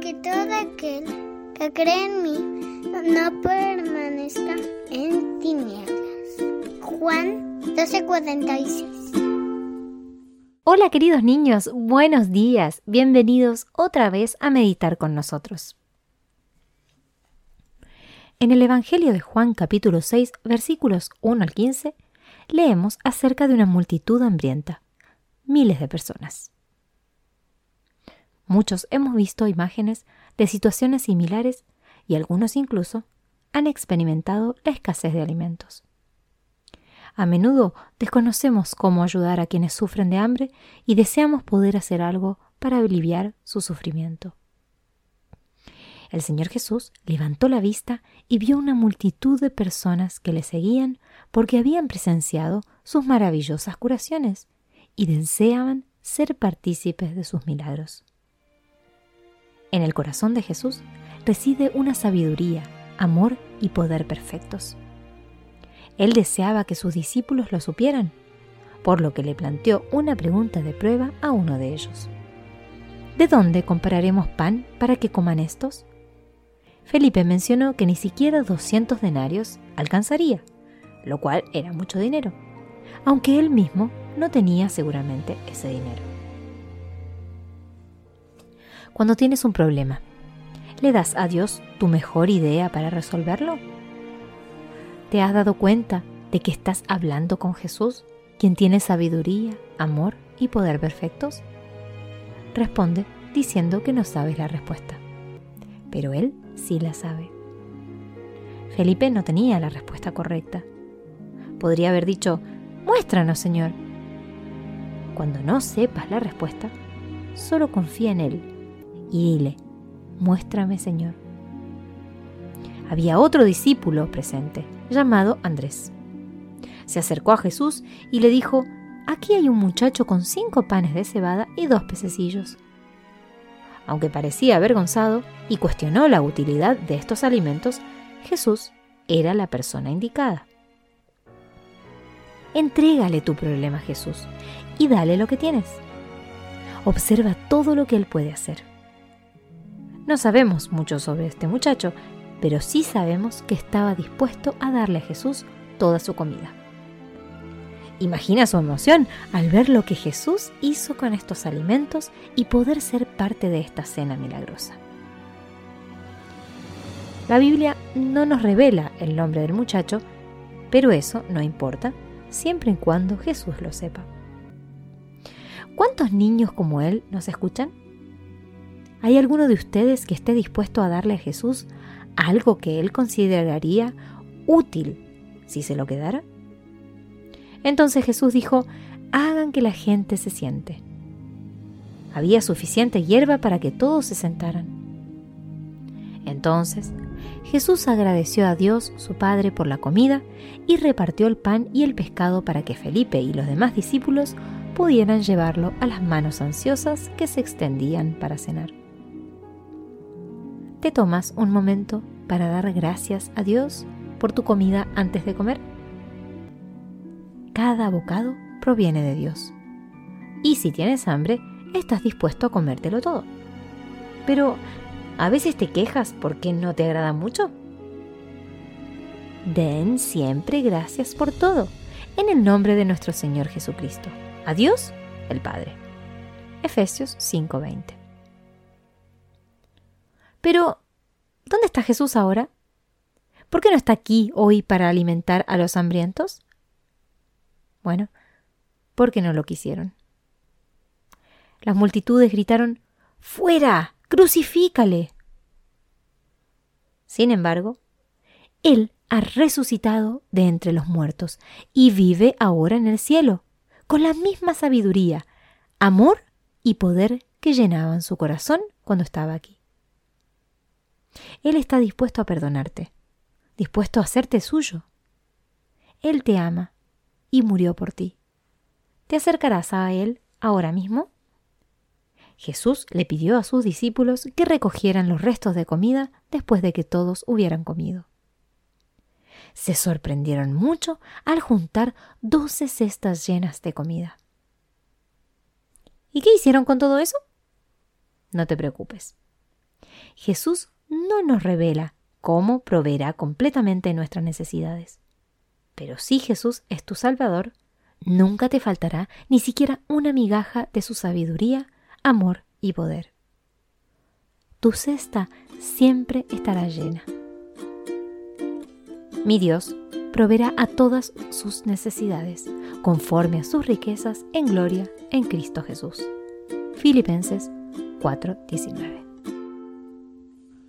que todo aquel que cree en mí no permanezca en tinieblas. Juan 12:46 Hola queridos niños, buenos días, bienvenidos otra vez a meditar con nosotros. En el Evangelio de Juan capítulo 6 versículos 1 al 15 leemos acerca de una multitud hambrienta, miles de personas. Muchos hemos visto imágenes de situaciones similares y algunos incluso han experimentado la escasez de alimentos. A menudo desconocemos cómo ayudar a quienes sufren de hambre y deseamos poder hacer algo para aliviar su sufrimiento. El Señor Jesús levantó la vista y vio una multitud de personas que le seguían porque habían presenciado sus maravillosas curaciones y deseaban ser partícipes de sus milagros. En el corazón de Jesús reside una sabiduría, amor y poder perfectos. Él deseaba que sus discípulos lo supieran, por lo que le planteó una pregunta de prueba a uno de ellos. ¿De dónde compraremos pan para que coman estos? Felipe mencionó que ni siquiera 200 denarios alcanzaría, lo cual era mucho dinero, aunque él mismo no tenía seguramente ese dinero. Cuando tienes un problema, ¿le das a Dios tu mejor idea para resolverlo? ¿Te has dado cuenta de que estás hablando con Jesús, quien tiene sabiduría, amor y poder perfectos? Responde diciendo que no sabes la respuesta, pero Él sí la sabe. Felipe no tenía la respuesta correcta. Podría haber dicho, muéstranos, Señor. Cuando no sepas la respuesta, solo confía en Él y dile, muéstrame, Señor. Había otro discípulo presente, llamado Andrés. Se acercó a Jesús y le dijo, Aquí hay un muchacho con cinco panes de cebada y dos pececillos. Aunque parecía avergonzado y cuestionó la utilidad de estos alimentos, Jesús era la persona indicada. Entrégale tu problema a Jesús y dale lo que tienes. Observa todo lo que Él puede hacer. No sabemos mucho sobre este muchacho, pero sí sabemos que estaba dispuesto a darle a Jesús toda su comida. Imagina su emoción al ver lo que Jesús hizo con estos alimentos y poder ser parte de esta cena milagrosa. La Biblia no nos revela el nombre del muchacho, pero eso no importa, siempre y cuando Jesús lo sepa. ¿Cuántos niños como él nos escuchan? ¿Hay alguno de ustedes que esté dispuesto a darle a Jesús algo que él consideraría útil si se lo quedara? Entonces Jesús dijo, hagan que la gente se siente. Había suficiente hierba para que todos se sentaran. Entonces Jesús agradeció a Dios, su Padre, por la comida y repartió el pan y el pescado para que Felipe y los demás discípulos pudieran llevarlo a las manos ansiosas que se extendían para cenar. ¿Te tomas un momento para dar gracias a Dios por tu comida antes de comer? Cada bocado proviene de Dios. Y si tienes hambre, estás dispuesto a comértelo todo. Pero, ¿a veces te quejas porque no te agrada mucho? Den siempre gracias por todo, en el nombre de nuestro Señor Jesucristo. A Dios, el Padre. Efesios 5:20. Pero, ¿dónde está Jesús ahora? ¿Por qué no está aquí hoy para alimentar a los hambrientos? Bueno, porque no lo quisieron. Las multitudes gritaron, ¡Fuera! ¡Crucifícale! Sin embargo, Él ha resucitado de entre los muertos y vive ahora en el cielo, con la misma sabiduría, amor y poder que llenaban su corazón cuando estaba aquí. Él está dispuesto a perdonarte, dispuesto a hacerte suyo. Él te ama y murió por ti. ¿Te acercarás a Él ahora mismo? Jesús le pidió a sus discípulos que recogieran los restos de comida después de que todos hubieran comido. Se sorprendieron mucho al juntar doce cestas llenas de comida. ¿Y qué hicieron con todo eso? No te preocupes. Jesús no nos revela cómo proveerá completamente nuestras necesidades. Pero si Jesús es tu Salvador, nunca te faltará ni siquiera una migaja de su sabiduría, amor y poder. Tu cesta siempre estará llena. Mi Dios proveerá a todas sus necesidades, conforme a sus riquezas en gloria en Cristo Jesús. Filipenses 4:19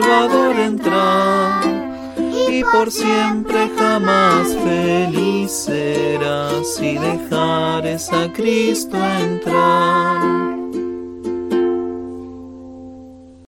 Salvador entrar y por siempre jamás feliz serás si dejares a Cristo entrar.